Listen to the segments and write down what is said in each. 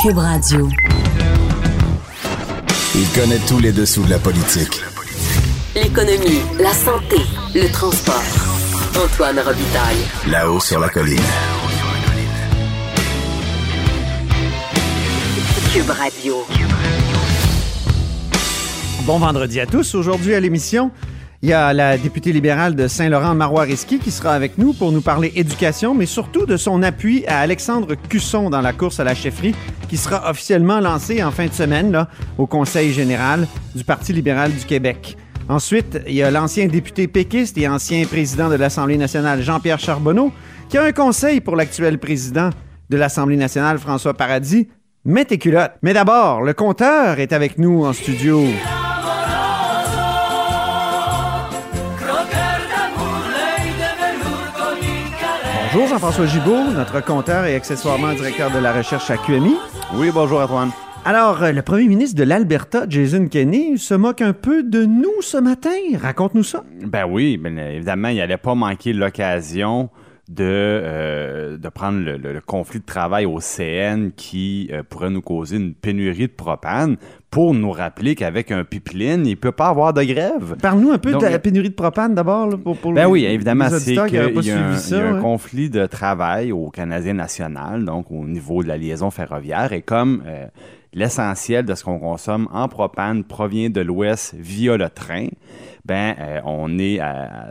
Cube Radio. Il connaît tous les dessous de la politique. L'économie, la santé, le transport. Antoine Robitaille. Là-haut sur la colline. Cube Radio. Bon vendredi à tous. Aujourd'hui à l'émission, il y a la députée libérale de Saint-Laurent, Marois qui sera avec nous pour nous parler éducation, mais surtout de son appui à Alexandre Cusson dans la course à la chefferie, qui sera officiellement lancée en fin de semaine au Conseil général du Parti libéral du Québec. Ensuite, il y a l'ancien député péquiste et ancien président de l'Assemblée nationale, Jean-Pierre Charbonneau, qui a un conseil pour l'actuel président de l'Assemblée nationale, François Paradis. Mets tes culottes. Mais d'abord, le compteur est avec nous en studio. Bonjour Jean-François Gibault, notre compteur et accessoirement directeur de la recherche à QMI. Oui, bonjour Antoine. Alors, euh, le premier ministre de l'Alberta, Jason Kenney, se moque un peu de nous ce matin. Raconte-nous ça. Ben oui, ben, évidemment, il n'allait pas manquer l'occasion de, euh, de prendre le, le- le conflit de travail au CN qui euh, pourrait nous causer une pénurie de propane pour nous rappeler qu'avec un pipeline, il ne peut pas avoir de grève. Parle-nous un peu Donc, de la pénurie de propane d'abord. pour, pour Ben les- oui, évidemment, c'est qu'il y a un, y a ouais. conflit de travail au Canadien national, donc au niveau de la liaison ferroviaire. Et comme euh, l'essentiel de ce qu'on consomme en propane provient de l'Ouest via le train, ben euh, on est euh,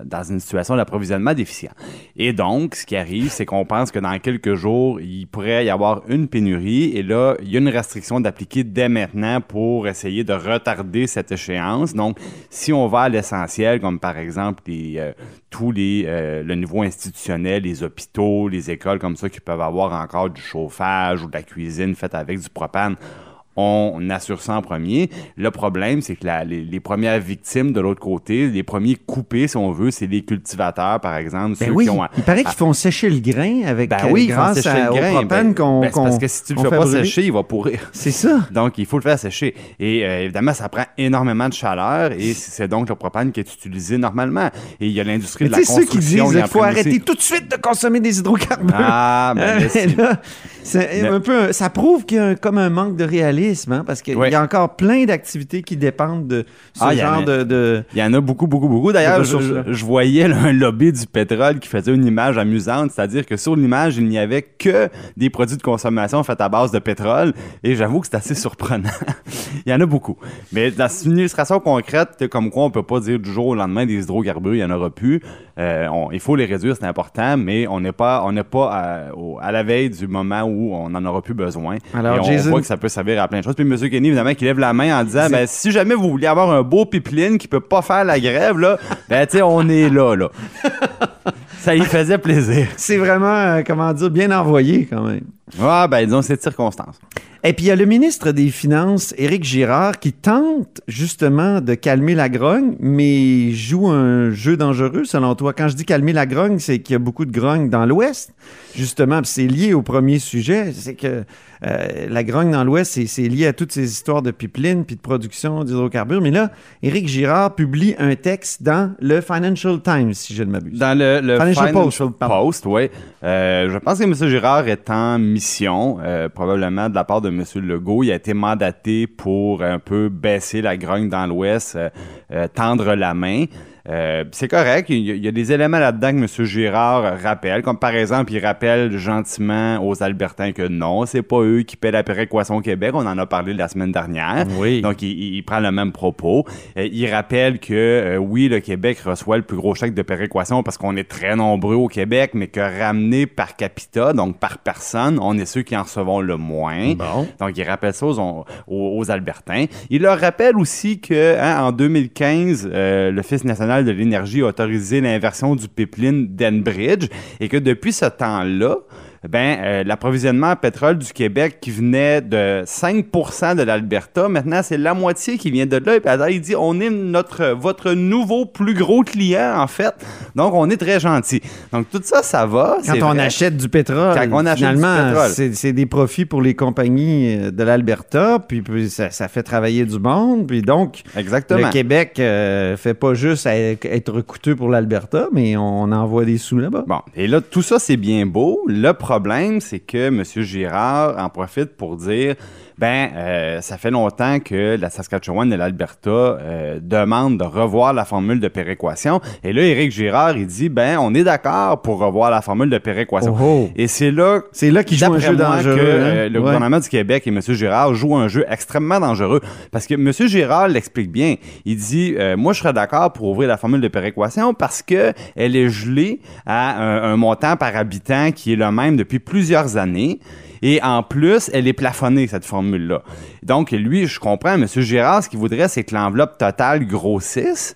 dans une situation d'approvisionnement déficient. Et donc, ce qui arrive, c'est qu'on pense que dans quelques jours, il pourrait y avoir une pénurie. Et là, il y a une restriction d'appliquer dès maintenant pour essayer de retarder cette échéance. Donc, si on va à l'essentiel, comme par exemple euh, tous les, le niveau institutionnel, les hôpitaux, les écoles comme ça qui peuvent avoir encore du chauffage ou de la cuisine faite avec du propane, on assure ça en premier. Le problème, c'est que la- les, les premières victimes de l'autre côté, les premiers coupés, si on veut, c'est les cultivateurs, par exemple, Ben ceux oui, qui ont... il paraît qu'ils font sécher le grain avec Ben oui, grâce à, le au grain. propane Ben- qu'on ben, qu'on- parce que si tu le fais pas brûler. sécher, il va pourrir. C'est ça. Donc, il faut le faire sécher. Et euh, évidemment, ça prend énormément de chaleur et c'est donc le propane qui est utilisé normalement. Et il y a l'industrie de la sais, ceux qui construction. disent qu'il faut arrêter tout de suite de consommer des hydrocarbures. Ah, ben, là, c'est- un peu, ça prouve qu'il y a un- comme un manque de réalisme, hein, parce qu'il Ouais. y a encore plein d'activités qui dépendent de ce Ah, genre a- de, Il y en a beaucoup, beaucoup, beaucoup. D'ailleurs, je, ressources-là. je- je voyais là, un lobby du pétrole qui faisait une image amusante, c'est-à-dire que sur l'image, il n'y avait que des produits de consommation faits à base de pétrole, et j'avoue que c'est assez surprenant. il y en a beaucoup. Mais dans une illustration concrète, comme quoi on peut pas dire du jour au lendemain des hydrocarbures, il y en aura plus. Euh, on- il faut les réduire, c'est important, mais on n'est pas, on n'est pas à, au- à la veille du moment où on n'en aura plus besoin. Alors, et on Jason- voit que ça peut servir à plein de choses. Puis M. Kenny, évidemment, qui lève la main en disant, ben, si jamais vous voulez avoir un beau pipeline qui peut pas faire la grève, là, ben, tu sais, on est là, là. ça y faisait plaisir. C'est vraiment, euh, comment dire, bien envoyé quand même. Ah, ben, disons, c'est de circonstance. Et puis il y a le ministre des Finances, Éric Girard, qui tente justement de calmer la grogne, mais joue un jeu dangereux selon toi. Quand je dis calmer la grogne, c'est qu'il y a beaucoup de grogne dans l'Ouest, justement. C'est lié au premier sujet, c'est que euh, la grogne dans l'Ouest, c'est- lié à toutes ces histoires de pipeline puis de production d'hydrocarbures. Mais là, Éric Girard publie un texte dans le Financial Times, si je ne m'abuse. Dans le, le Financial Financial, Post. Post, oui. Euh, je pense que M. Girard est en mission, euh, probablement de la part de M. Legault. Il a été mandaté pour un peu baisser la grogne dans l'Ouest, euh, tendre la main. Euh, c'est correct, il y, a, il y a des éléments là-dedans que M. Girard rappelle, comme par exemple, il rappelle gentiment aux Albertains que non, c'est pas eux qui paient la péréquation au Québec, on en a parlé la semaine dernière. Oui. Donc, il, il- il prend le même propos. Euh, il rappelle que, euh, oui, le Québec reçoit le plus gros chèque de péréquation parce qu'on est très nombreux au Québec, mais que ramené par capita, donc par personne, on est ceux qui en recevons le moins. Bon. Donc, il rappelle ça aux, aux- aux Albertains. Il leur rappelle aussi que hein, en 2015, euh, l'Office national de l'énergie a autorisé l'inversion du pipeline d'Enbridge et que depuis ce temps-là, ben, euh, l'approvisionnement en pétrole du Québec qui venait de 5% de l'Alberta, maintenant c'est la moitié qui vient de là. Et puis il dit on est notre votre nouveau plus gros client en fait. Donc on est très gentil. Donc tout ça, ça va. Quand on achète du pétrole, Quand on achète finalement, c'est des profits pour les compagnies euh, de l'Alberta, puis, ça, fait travailler du monde, puis donc Exactement. le Québec euh, fait pas juste être coûteux pour l'Alberta, mais on envoie des sous là-bas. Bon, et là tout ça c'est bien beau. Le problème, c'est que M. Girard en profite pour dire ben, euh, ça fait longtemps que la Saskatchewan et l'Alberta euh, demandent de revoir la formule de péréquation. Et là, Éric Girard, il dit, ben, on est d'accord pour revoir la formule de péréquation. Oh, oh. Et c'est là, c'est là qu'il joue un jeu dangereux. Que, euh, hein? le gouvernement du Québec et M. Girard jouent un jeu extrêmement dangereux. Parce que M. Girard l'explique bien. Il dit, moi, je serais d'accord pour ouvrir la formule de péréquation parce que elle est gelée à un montant par habitant qui est le même depuis plusieurs années. Et en plus, elle est plafonnée, cette formule-là. Donc, lui, je comprends, M. Girard, ce qu'il voudrait, c'est que l'enveloppe totale grossisse.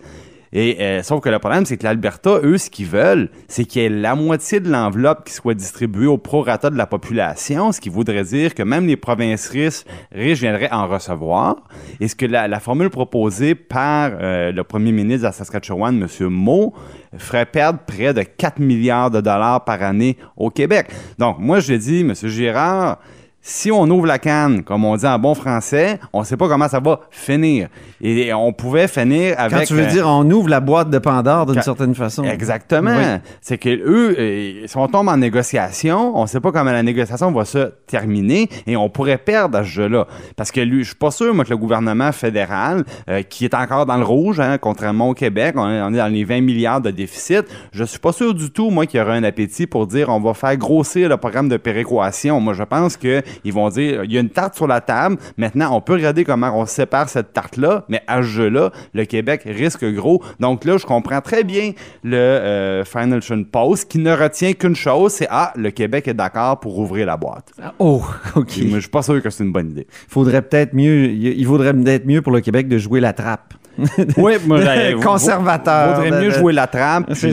Et euh, sauf que le problème, c'est que l'Alberta, eux, ce qu'ils veulent, c'est qu'il y ait la moitié de l'enveloppe qui soit distribuée au prorata de la population, ce qui voudrait dire que même les provinces riches, viendraient en recevoir. Et ce que la, formule proposée par euh, le premier ministre de la Saskatchewan, M. Moe, ferait perdre près de 4 milliards de dollars par année au Québec. Donc, moi, je dis, M. Girard, si on ouvre la canne, comme on dit en bon français, on ne sait pas comment ça va finir. Et on pouvait finir avec. Quand tu veux euh, dire, on ouvre la boîte de Pandore d'une certaine façon. Exactement. C'est que eux, euh, si on tombe en négociation, on ne sait pas comment la négociation va se terminer et on pourrait perdre à ce jeu-là. Parce que lui, je suis pas sûr, moi, que le gouvernement fédéral, euh, qui est encore dans le rouge, hein, contrairement au Québec, on est, dans les 20 milliards de déficit, je suis pas sûr du tout, moi, qu'il y aura un appétit pour dire on va faire grossir le programme de péréquation. Moi, je pense que ils vont dire il y a une tarte sur la table. Maintenant, on peut regarder comment on sépare cette tarte-là, mais à ce jeu-là, le Québec risque gros. Donc là, je comprends très bien le euh, Financial Post qui ne retient qu'une chose c'est ah, le Québec est d'accord pour ouvrir la boîte. Ah, oh, OK. Mais je suis pas sûr que c'est une bonne idée. Faudrait peut-être mieux, il vaudrait peut-être mieux pour le Québec de jouer la trappe. oui, moi, conservateur. Vaudrait mieux jouer la trappe puis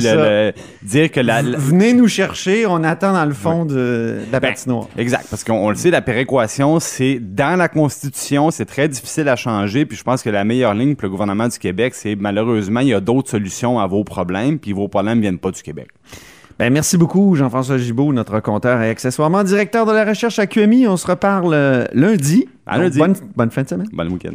dire que la, Venez nous chercher, on attend dans le fond de, la ben, patinoire. exact, parce qu'on le sait, la péréquation, c'est dans la Constitution, c'est très difficile à changer, puis je pense que la meilleure ligne pour le gouvernement du Québec, c'est malheureusement, il y a d'autres solutions à vos problèmes, puis vos problèmes viennent pas du Québec. Ben, merci beaucoup, Jean-François Gibault, notre compteur et accessoirement directeur de la recherche à QMI. On se reparle euh, lundi. lundi. Bonne, bonne fin de semaine. Bon week-end.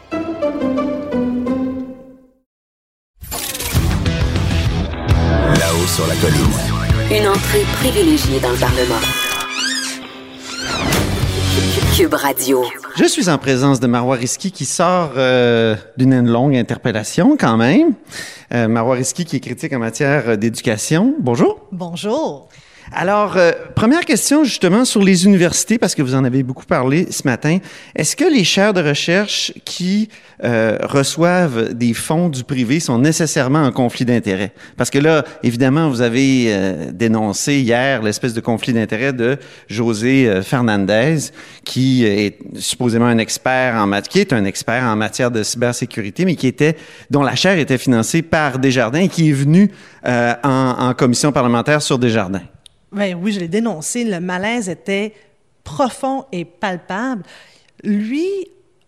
Sur la colline. Une entrée privilégiée dans le Parlement. Cube Radio. Je suis en présence de Marois Risky qui sort euh, d'une longue interpellation quand même. Euh, Marois Risky qui est critique en matière d'éducation. Bonjour. Bonjour. Alors, euh, première question justement sur les universités, parce que vous en avez beaucoup parlé ce matin. Est-ce que les chaires de recherche qui euh, reçoivent des fonds du privé sont nécessairement en conflit d'intérêts? Parce que là, évidemment, vous avez euh, dénoncé hier l'espèce de conflit d'intérêts de José Fernandez, qui est supposément un expert en qui est un expert en matière de cybersécurité, mais qui était dont la chaire était financée par Desjardins et qui est venu en, en commission parlementaire sur Desjardins. Ben oui, je l'ai dénoncé. Le malaise était profond et palpable. Lui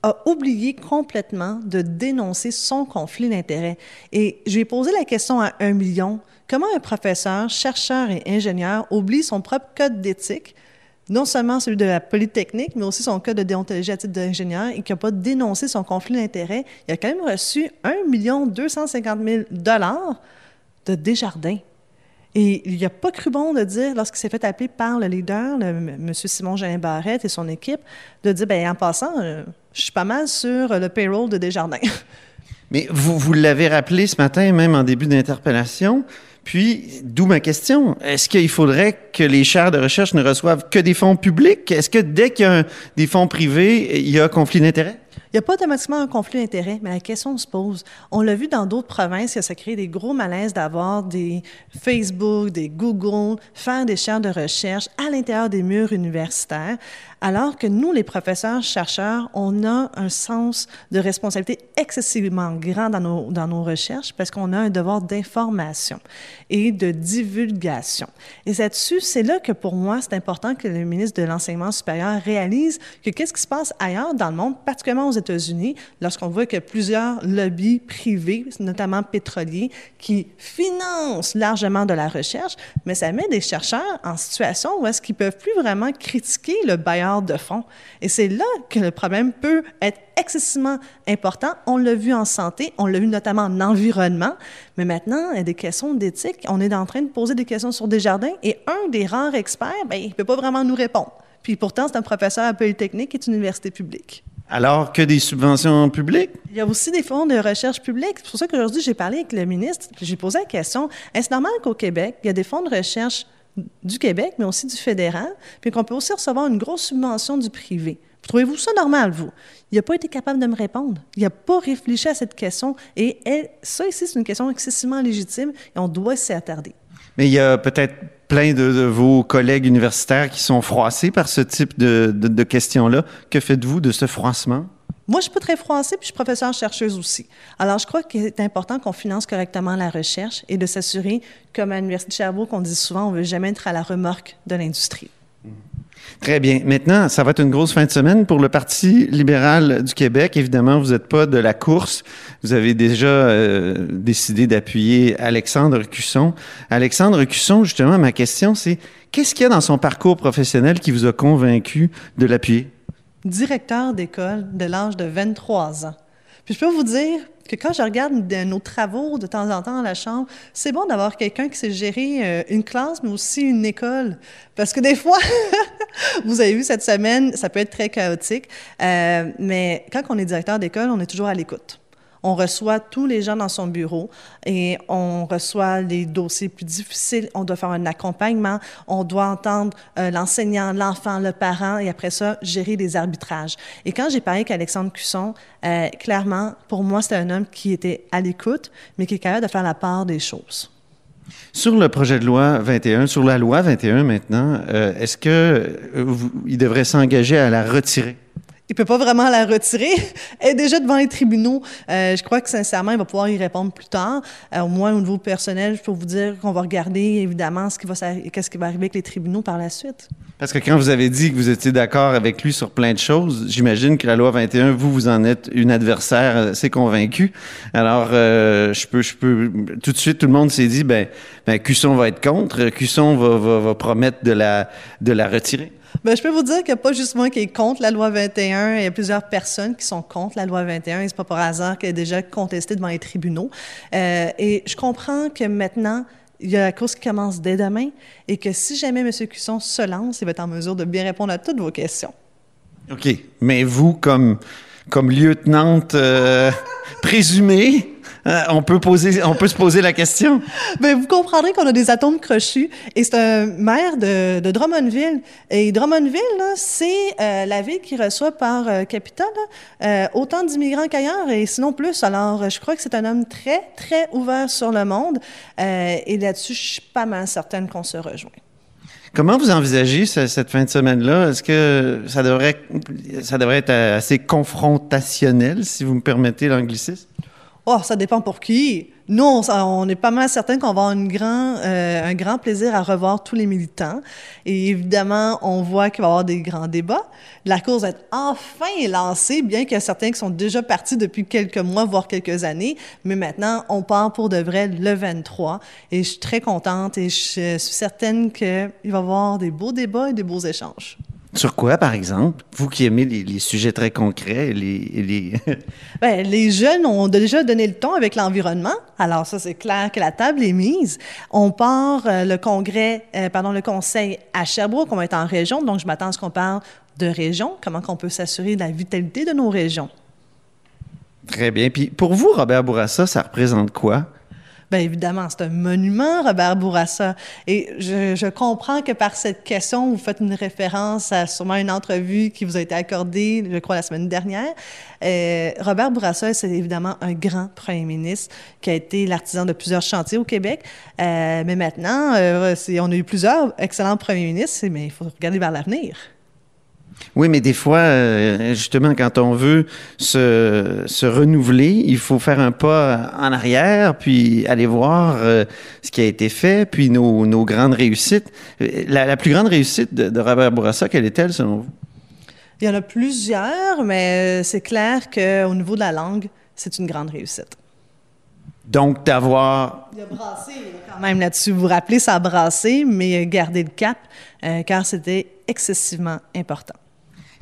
a oublié complètement de dénoncer son conflit d'intérêts. Et je lui ai posé la question à un million. Comment un professeur, chercheur et ingénieur oublie son propre code d'éthique, non seulement celui de la Polytechnique, mais aussi son code de déontologie à titre d'ingénieur et qui n'a pas dénoncé son conflit d'intérêts? Il a quand même reçu 1 250 000 de Desjardins. Et il n'a pas cru bon de dire, lorsqu'il s'est fait appeler par le leader, le, M. Simon Jean Barrette et son équipe, de dire, bien, en passant, euh, je suis pas mal sur le payroll de Desjardins. Mais vous, vous l'avez rappelé ce matin, même en début d'interpellation, Puis, d'où ma question. Est-ce qu'il faudrait que les chaires de recherche ne reçoivent que des fonds publics? Est-ce que dès qu'il y a un- des fonds privés, il y a conflit d'intérêts? Il n'y a pas automatiquement un conflit d'intérêts, mais la question se pose. On l'a vu dans d'autres provinces, que ça crée des gros malaises d'avoir des Facebook, des Google, faire des chaires de recherche à l'intérieur des murs universitaires, alors que nous, les professeurs, chercheurs, on a un sens de responsabilité excessivement grand dans nos, dans nos recherches parce qu'on a un devoir d'information et de divulgation. Et c'est là que pour moi, c'est important que le ministre de l'Enseignement supérieur réalise que qu'est-ce qui se passe ailleurs dans le monde, particulièrement aux États-Unis, lorsqu'on voit que plusieurs lobbies privés, notamment pétroliers, qui financent largement de la recherche, mais ça met des chercheurs en situation où est-ce qu'ils peuvent plus vraiment critiquer le bailleur de fonds. Et c'est là que le problème peut être excessivement important. On l'a vu en santé, on l'a vu notamment en environnement, mais maintenant, il y a des questions d'éthique. On est en train de poser des questions sur Desjardins et un des rares experts, ben, il ne peut pas vraiment nous répondre. Puis pourtant, c'est un professeur à Polytechnique et est une université publique. Alors que des subventions publiques? Il y a aussi des fonds de recherche publique. C'est pour ça qu'aujourd'hui, j'ai parlé avec le ministre, j'ai posé la question, est-ce normal qu'au Québec, il y a des fonds de recherche du Québec, mais aussi du fédéral, puis qu'on peut aussi recevoir une grosse subvention du privé? Trouvez-vous ça normal, vous? Il n'a pas été capable de me répondre. Il n'a pas réfléchi à cette question. Et ça ici, c'est une question excessivement légitime et on doit s'y attarder. Mais il y a peut-être plein de, vos collègues universitaires qui sont froissés par ce type de questions-là. Que faites-vous de ce froissement? Moi, je suis pas très froissée, puis je suis professeure-chercheuse aussi. Alors, je crois qu'il est important qu'on finance correctement la recherche et de s'assurer, comme à l'Université de Sherbrooke, on dit souvent, on veut jamais être à la remorque de l'industrie. Très bien. Maintenant, ça va être une grosse fin de semaine pour le Parti libéral du Québec. Évidemment, vous n'êtes pas de la course. Vous avez déjà euh, décidé d'appuyer Alexandre Cusson. Alexandre Cusson, justement, ma question, c'est qu'est-ce qu'il y a dans son parcours professionnel qui vous a convaincu de l'appuyer? Directeur d'école de l'âge de 23 ans. Puis je peux vous dire que quand je regarde de nos travaux de temps en temps à la Chambre, c'est bon d'avoir quelqu'un qui sait gérer euh, une classe, mais aussi une école. Parce que des fois, vous avez vu cette semaine, ça peut être très chaotique, euh, mais quand on est directeur d'école, on est toujours à l'écoute. On reçoit tous les gens dans son bureau et on reçoit les dossiers plus difficiles. On doit faire un accompagnement. On doit entendre euh, l'enseignant, l'enfant, le parent et après ça, gérer des arbitrages. Et quand j'ai parlé avec Alexandre Cusson, euh, clairement, pour moi, c'était un homme qui était à l'écoute, mais qui est capable de faire la part des choses. Sur le projet de loi 21, sur la loi 21 maintenant, euh, est-ce que devrait s'engager à la retirer? Il peut pas vraiment la retirer. Elle est déjà devant les tribunaux. Euh, je crois que sincèrement, il va pouvoir y répondre plus tard. Euh, au moins, au niveau personnel, je peux vous dire qu'on va regarder évidemment ce qui va, qu'est-ce qui va arriver avec les tribunaux par la suite. Parce que quand vous avez dit que vous étiez d'accord avec lui sur plein de choses, j'imagine que la loi 21, vous, vous en êtes une adversaire assez convaincue. Alors, euh, je peux, je peux, tout de suite, tout le monde s'est dit, ben, ben, Cusson va être contre, Cusson va, va, va promettre de la, de la retirer. Ben, je peux vous dire qu'il n'y a pas juste moi qui est contre la loi 21. Il y a plusieurs personnes qui sont contre la loi 21. Et c'est pas par hasard qu'elle est déjà contestée devant les tribunaux. Euh, et je comprends que maintenant, il y a la course qui commence dès demain et que si jamais M. Cusson se lance, il va être en mesure de bien répondre à toutes vos questions. OK. Mais vous, comme, comme lieutenante euh, présumée, euh, on, peut poser, on peut se poser la question. Ben, vous comprendrez qu'on a des atomes crochus. Et c'est un maire de, de Drummondville. Et Drummondville, c'est euh, la ville qui reçoit par euh, capita là, euh, autant d'immigrants qu'ailleurs, et sinon plus. Alors, euh, je crois que c'est un homme très, très ouvert sur le monde. Euh, et là-dessus, je suis pas mal certaine qu'on se rejoint. Comment vous envisagez ce- cette fin de semaine-là? Est-ce que ça devrait, ça devrait être assez confrontationnel, si vous me permettez l'anglicisme? Oh, ça dépend pour qui. Nous, on, on est pas mal certain qu'on va avoir une grand, euh, un grand plaisir à revoir tous les militants. Et évidemment, on voit qu'il va y avoir des grands débats. La va être enfin lancée, bien qu'il y a certains qui sont déjà partis depuis quelques mois, voire quelques années. Mais maintenant, on part pour de vrai le 23. Et je suis très contente et je suis certaine qu'il va y avoir des beaux débats et des beaux échanges. Sur quoi, par exemple? Vous qui aimez les, les sujets très concrets, et les, les... Ben, les jeunes ont déjà donné le ton avec l'environnement. Alors ça, c'est clair que la table est mise. On part euh, le congrès, euh, pardon, le conseil à Sherbrooke. On va être en région, donc je m'attends à ce qu'on parle de région. Comment qu'on peut s'assurer de la vitalité de nos régions? Très bien. Puis pour vous, Robert Bourassa, ça représente quoi? Bien évidemment, c'est un monument, Robert Bourassa. Et je, comprends que par cette question, vous faites une référence à sûrement une entrevue qui vous a été accordée, je crois, la semaine dernière. Euh, Robert Bourassa, c'est évidemment un grand premier ministre qui a été l'artisan de plusieurs chantiers au Québec. Euh, mais maintenant, euh, on a eu plusieurs excellents premiers ministres, mais il faut regarder vers l'avenir. Oui, mais des fois, euh, justement, quand on veut se, se, renouveler, il faut faire un pas en arrière, puis aller voir euh, ce qui a été fait, puis nos, nos grandes réussites. La, la, plus grande réussite de, de Robert Bourassa, quelle est-elle, selon vous? Il y en a plusieurs, mais c'est clair qu'au niveau de la langue, c'est une grande réussite. Donc, d'avoir... Il a brassé quand même là-dessus. Vous vous rappelez, ça a brassé, mais garder le cap, euh, car c'était excessivement important.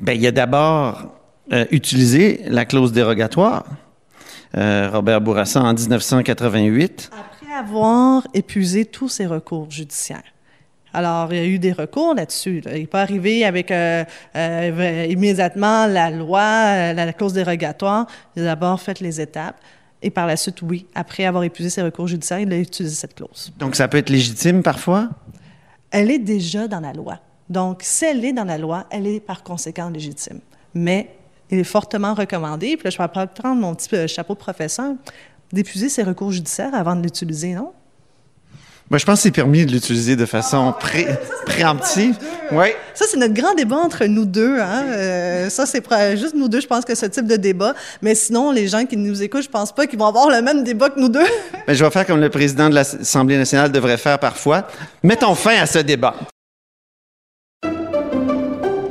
Bien, il a d'abord euh, utilisé la clause dérogatoire, euh, Robert Bourassa, en 1988. Après avoir épuisé tous ses recours judiciaires. Alors, il y a eu des recours là-dessus. Là. Il n'est pas arrivé avec euh, euh, immédiatement la loi, la clause dérogatoire. Il a d'abord fait les étapes. Et par la suite, oui, après avoir épuisé ses recours judiciaires, il a utilisé cette clause. Donc, ça peut être légitime parfois? Elle est déjà dans la loi. Donc, si elle est dans la loi, elle est par conséquent légitime. Mais il est fortement recommandé, puis là, je vais prendre mon petit chapeau de professeur, d'épuiser ses recours judiciaires avant de l'utiliser, non? Moi, je pense que c'est permis de l'utiliser de façon pré préemptive. Oui. Ça, c'est notre grand débat entre nous deux. Hein? Euh, ça, c'est juste nous deux, je pense que ce type de débat. Mais sinon, les gens qui nous écoutent, je pense pas qu'ils vont avoir le même débat que nous deux. Mais je vais faire comme le président de l'Assemblée nationale devrait faire parfois. Mettons fin à ce débat.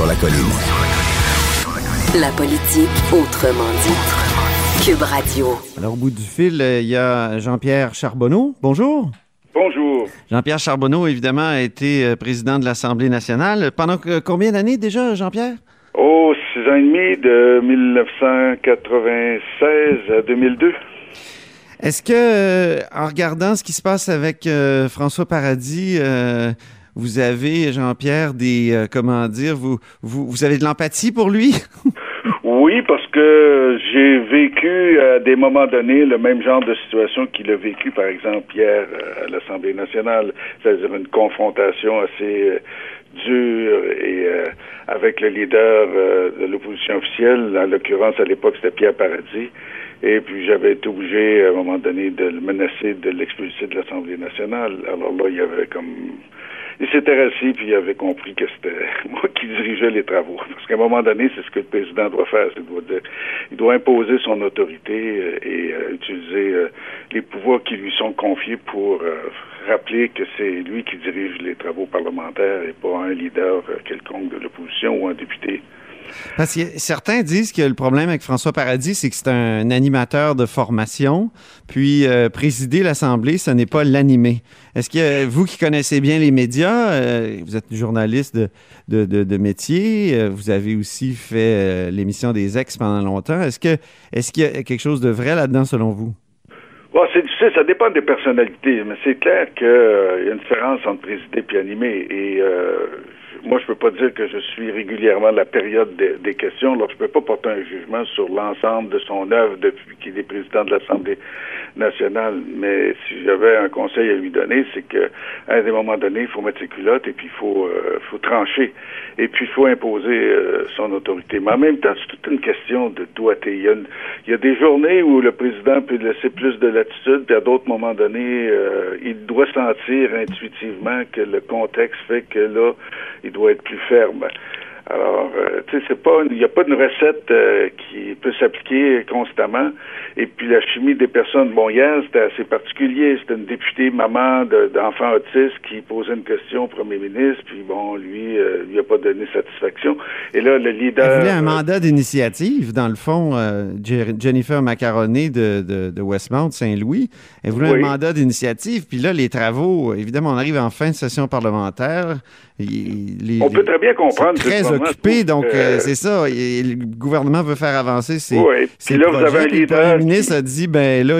Sur la colline. La politique autrement dit. Cube Radio. Alors, au bout du fil, il y a Jean-Pierre Charbonneau. Bonjour. Bonjour. Jean-Pierre Charbonneau, évidemment, a été président de l'Assemblée nationale. Pendant combien d'années déjà, Jean-Pierre? Oh, six ans et demi, de 1996 à 2002. Est-ce que, en regardant ce qui se passe avec euh, François Paradis, euh, vous avez, Jean-Pierre, des, euh, comment dire, vous, vous, vous avez de l'empathie pour lui? Oui, parce que j'ai vécu à des moments donnés le même genre de situation qu'il a vécu, par exemple, hier à l'Assemblée nationale, c'est-à-dire une confrontation assez dure et euh, avec le leader euh, de l'opposition officielle, en l'occurrence à l'époque c'était Pierre Paradis, et puis j'avais été obligé à un moment donné de le menacer de l'expulser de l'Assemblée nationale. Alors là, il avait comme il s'était assis puis il avait compris que c'était moi qui dirigeais les travaux. Parce qu'à un moment donné, c'est ce que le président doit faire. Il doit, de, il doit imposer son autorité euh, et euh, utiliser euh, les pouvoirs qui lui sont confiés pour rappeler que c'est lui qui dirige les travaux parlementaires et pas un leader quelconque de l'opposition ou un député. Parce que certains disent que le problème avec François Paradis, c'est que c'est un animateur de formation, puis euh, présider l'Assemblée, ce n'est pas l'animer. Est-ce que vous qui connaissez bien les médias, euh, vous êtes journaliste de, métier, euh, vous avez aussi fait l'émission des ex pendant longtemps. Est-ce qu'il y a quelque chose de vrai là-dedans selon vous? C'est difficile, ça dépend des personnalités, mais c'est clair qu'il y a une différence entre présider et animer. Moi, je peux pas dire que je suis régulièrement la période des, questions. Alors, je peux pas porter un jugement sur l'ensemble de son œuvre depuis qu'il est président de l'Assemblée nationale. Mais si j'avais un conseil à lui donner, c'est que à des moments donnés, il faut mettre ses culottes et puis il faut, euh, faut trancher. Et puis, il faut imposer euh, son autorité. Mais en même temps, c'est toute une question de doigté. Il y, a il y a des journées où le président peut laisser plus de latitude, puis à d'autres moments donnés, euh, il doit sentir intuitivement que le contexte fait que là, doit être plus ferme. Alors, euh, tu sais, c'est pas, il n'y a pas une recette euh, qui peut s'appliquer constamment. Et puis la chimie des personnes, bon, hier, c'était assez particulier. C'était une députée maman d'enfants autistes qui posait une question au premier ministre, puis bon, lui, euh, lui a pas donné satisfaction. Et là, le leader... Elle voulait un mandat d'initiative, dans le fond, Jennifer Macaroni de, de, de Westmount, Saint-Louis. Elle voulait un mandat d'initiative, puis là, les travaux, évidemment, on arrive en fin de session parlementaire. on peut très bien comprendre. Très occupé, donc euh, c'est ça. le gouvernement veut faire avancer ses, oui. ses là, projets. Vous avez le ministre a dit, ben là,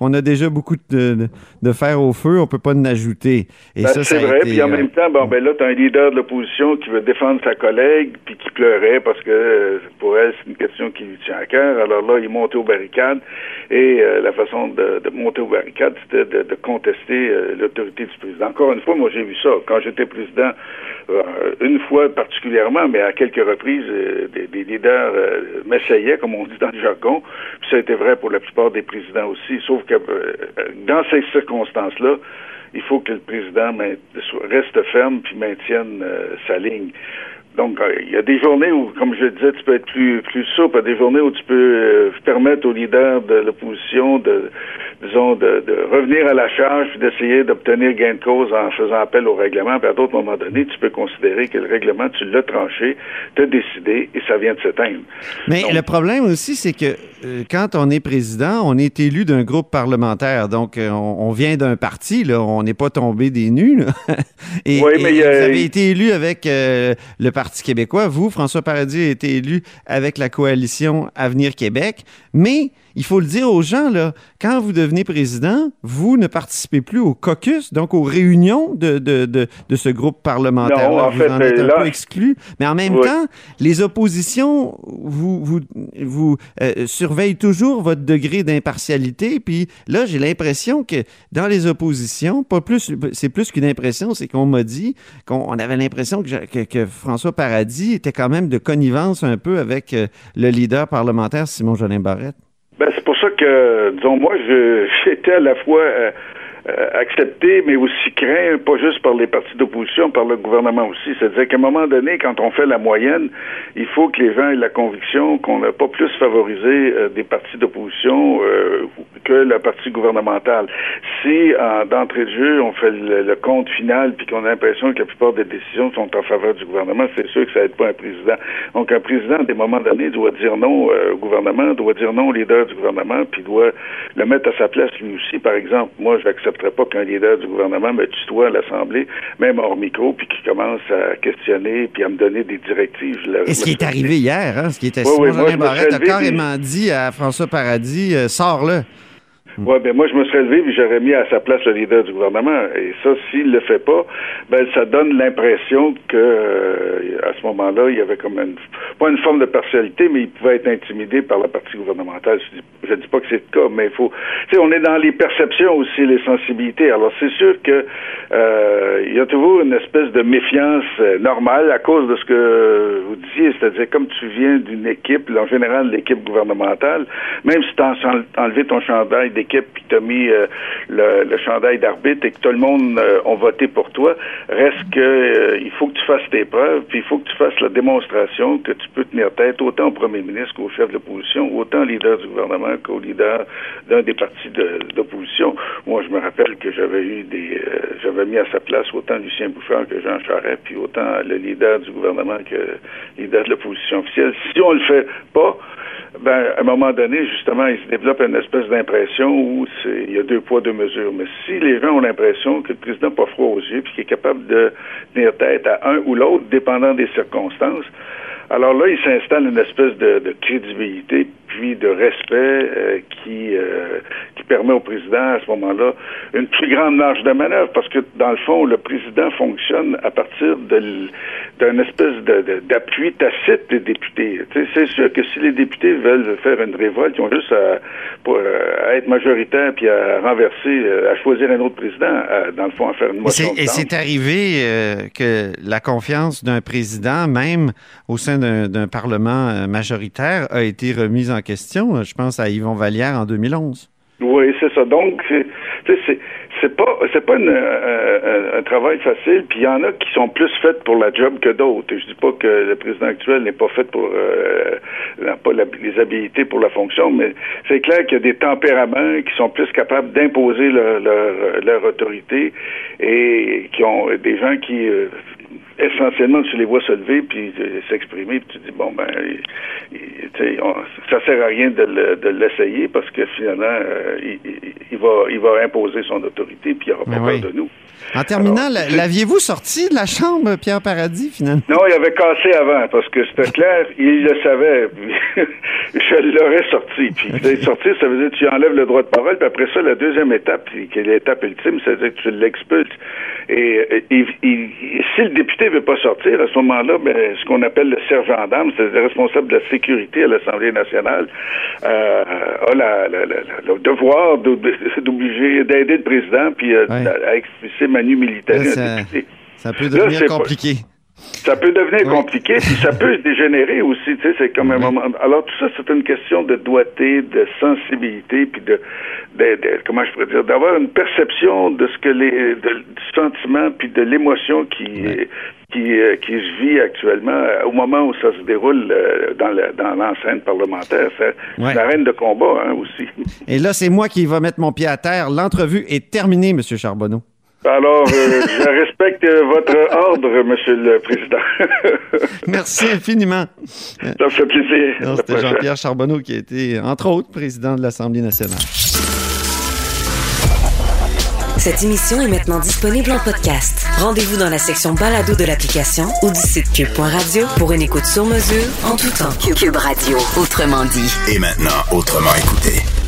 on, a déjà beaucoup de, de, fer au feu, on peut pas en ajouter. Et ben, ça, c'est vrai. puis en euh, même temps, bon, ben là, tu as un leader de l'opposition qui veut défendre sa collègue, puis qui pleurait parce que euh, pour elle, c'est une question qui lui tient à cœur. Alors là, il montait aux barricades. Et la façon de, monter aux barricades, c'était de, de, contester l'autorité du président. Encore une fois, moi, j'ai vu ça. Quand j'étais président, une fois particulièrement, mais à quelques reprises, euh, des, leaders euh, m'essayaient, comme on dit dans le jargon. Puis ça a été vrai pour la plupart des présidents aussi. Sauf que euh, dans ces circonstances-là, il faut que le président reste ferme puis maintienne sa ligne. Donc, il y a des journées où, comme je le disais, tu peux être plus, souple. Des journées où tu peux permettre aux leaders de l'opposition de, disons, de, revenir à la charge et d'essayer d'obtenir gain de cause en faisant appel au règlement. Puis à d'autres moments donnés, tu peux considérer que le règlement, tu l'as tranché, tu as décidé et ça vient de s'éteindre. Mais le problème aussi, c'est que euh, quand on est président, on est élu d'un groupe parlementaire. Donc, euh, on, vient d'un parti, là. On n'est pas tombé des nues, et, oui, mais vous avez été élu avec euh, le Parti québécois. Vous, François Paradis, a été élu avec la coalition Avenir Québec. Mais il faut le dire aux gens, là, quand vous devenez président, vous ne participez plus au caucus, donc aux réunions de, de, de, de ce groupe parlementaire. Non, en vous en êtes un peu exclu. Mais en même temps, les oppositions vous, vous, vous euh, surveillent toujours votre degré d'impartialité. Puis là, j'ai l'impression que dans les oppositions, pas plus, c'est plus qu'une impression, c'est qu'on m'a dit qu'on avait l'impression que, que, François Paradis était quand même de connivence un peu avec euh, le leader parlementaire Simon Jolin Barrette. Ben, c'est pour ça que, disons, moi, j'étais à la fois euh, euh, accepté, mais aussi craint, pas juste par les partis d'opposition, par le gouvernement aussi. C'est-à-dire qu'à un moment donné, quand on fait la moyenne, il faut que les gens aient la conviction qu'on n'a pas plus favorisé euh, des partis d'opposition euh, que la partie gouvernementale. Si, d'entrée de jeu, on fait le, compte final puis qu'on a l'impression que la plupart des décisions sont en faveur du gouvernement, c'est sûr que ça aide pas un président. Donc, un président, à des moments donnés, doit dire non au gouvernement, doit dire non au leader du gouvernement, puis doit le mettre à sa place lui aussi. Par exemple, moi, j'accepte n'accepterais pas qu'un leader du gouvernement me tutoie à l'Assemblée, même hors micro, puis qui commence à questionner puis à me donner des directives. Et ce qui est arrivé hier, hein, ce qui était oui, Simon Barrette a carrément dit à François Paradis, euh, sors-le. Hmm. Oui, ben moi, je me serais levé et j'aurais mis à sa place le leader du gouvernement. Et ça, s'il le fait pas, ben ça donne l'impression que euh, à ce moment-là, il y avait comme une pas une forme de partialité, mais il pouvait être intimidé par la partie gouvernementale. Je dis, dis pas que c'est le cas, mais il faut. Tu sais, on est dans les perceptions aussi, les sensibilités. Alors c'est sûr que euh, il y a toujours une espèce de méfiance euh, normale à cause de ce que vous disiez, c'est-à-dire comme tu viens d'une équipe, en général l'équipe gouvernementale, même si tu as enlevé ton chandail équipe puis tu as mis euh, le, chandail d'arbitre et que tout le monde euh, a voté pour toi, reste que euh, il faut que tu fasses tes preuves, puis il faut que tu fasses la démonstration que tu peux tenir tête autant au premier ministre qu'au chef de l'opposition, autant au leader du gouvernement qu'au leader d'un des partis d'opposition. Moi, je me rappelle que j'avais eu des j'avais mis à sa place autant Lucien Bouchard que Jean Charest, puis autant le leader du gouvernement que le leader de l'opposition officielle. Si on le fait pas, ben, à un moment donné, justement, il se développe une espèce d'impression où il y a deux poids, deux mesures. Mais si les gens ont l'impression que le président n'a pas froid aux yeux puis qu'il est capable de tenir tête à un ou l'autre, dépendant des circonstances, alors là, il s'installe une espèce de, de crédibilité puis de respect euh, qui euh, qui permet au président à ce moment-là une plus grande marge de manœuvre parce que dans le fond le président fonctionne à partir de d'une espèce d'appui tacite des députés. C'est sûr que si les députés veulent faire une révolte, ils ont juste à, pour, euh, à être majoritaires puis à renverser, à choisir un autre président, dans le fond, à faire une motion. Et c'est arrivé que la confiance d'un président, même au sein d'un Parlement majoritaire, a été remise en question. Je pense à Yvon Vallière en 2011. Oui, c'est ça. Donc, c'est pas c'est pas une, euh, un travail facile. Puis il y en a qui sont plus faites pour la job que d'autres. Je dis pas que le président actuel n'est pas fait pour euh, n'a pas les habilités pour la fonction, mais c'est clair qu'il y a des tempéraments qui sont plus capables d'imposer leur, autorité et qui ont des gens qui euh, essentiellement, tu les vois se lever puis euh, s'exprimer, puis tu dis bon ben, ça sert à rien de l'essayer parce que finalement, euh, il, va, il va imposer son autorité puis il aura pas peur de nous. En terminant, l'aviez-vous sorti de la chambre, Pierre Paradis, finalement? Non, il avait cassé avant, parce que c'était clair, il le savait. je l'aurais sorti. Puis sortir, ça veut dire que tu enlèves le droit de parole, puis après ça, la deuxième étape, qui est l'étape ultime, c'est-à-dire que tu l'expulses. Et, si le député veut pas sortir, à ce moment-là, ben, ce qu'on appelle le sergent d'âme, c'est-à-dire le responsable de la sécurité à l'Assemblée nationale, euh, a le devoir d'obliger, d'aider le président, puis euh, à expulser Manu Militari. Ça, peut devenir compliqué. Ça peut devenir compliqué, puis ça peut dégénérer aussi, tu sais, c'est comme un moment. Alors tout ça, c'est une question de doigté, de sensibilité, puis de, comment je pourrais dire, d'avoir une perception de ce que les, du sentiment, puis de l'émotion qui, qui, euh, qui se vit actuellement euh, au moment où ça se déroule euh, dans, dans l'enceinte parlementaire. C'est une arène de combat hein, aussi. Et là, c'est moi qui va mettre mon pied à terre. L'entrevue est terminée, M. Charbonneau. Alors, je respecte votre ordre, Monsieur le Président. Merci infiniment. Ça fait plaisir. C'était Jean-Pierre Charbonneau qui a été, entre autres, président de l'Assemblée nationale. Cette émission est maintenant disponible en podcast. Rendez-vous dans la section balado de l'application ou du site cube.radio pour une écoute sur mesure en tout temps. Cube Radio, autrement dit. Et maintenant, autrement écouté.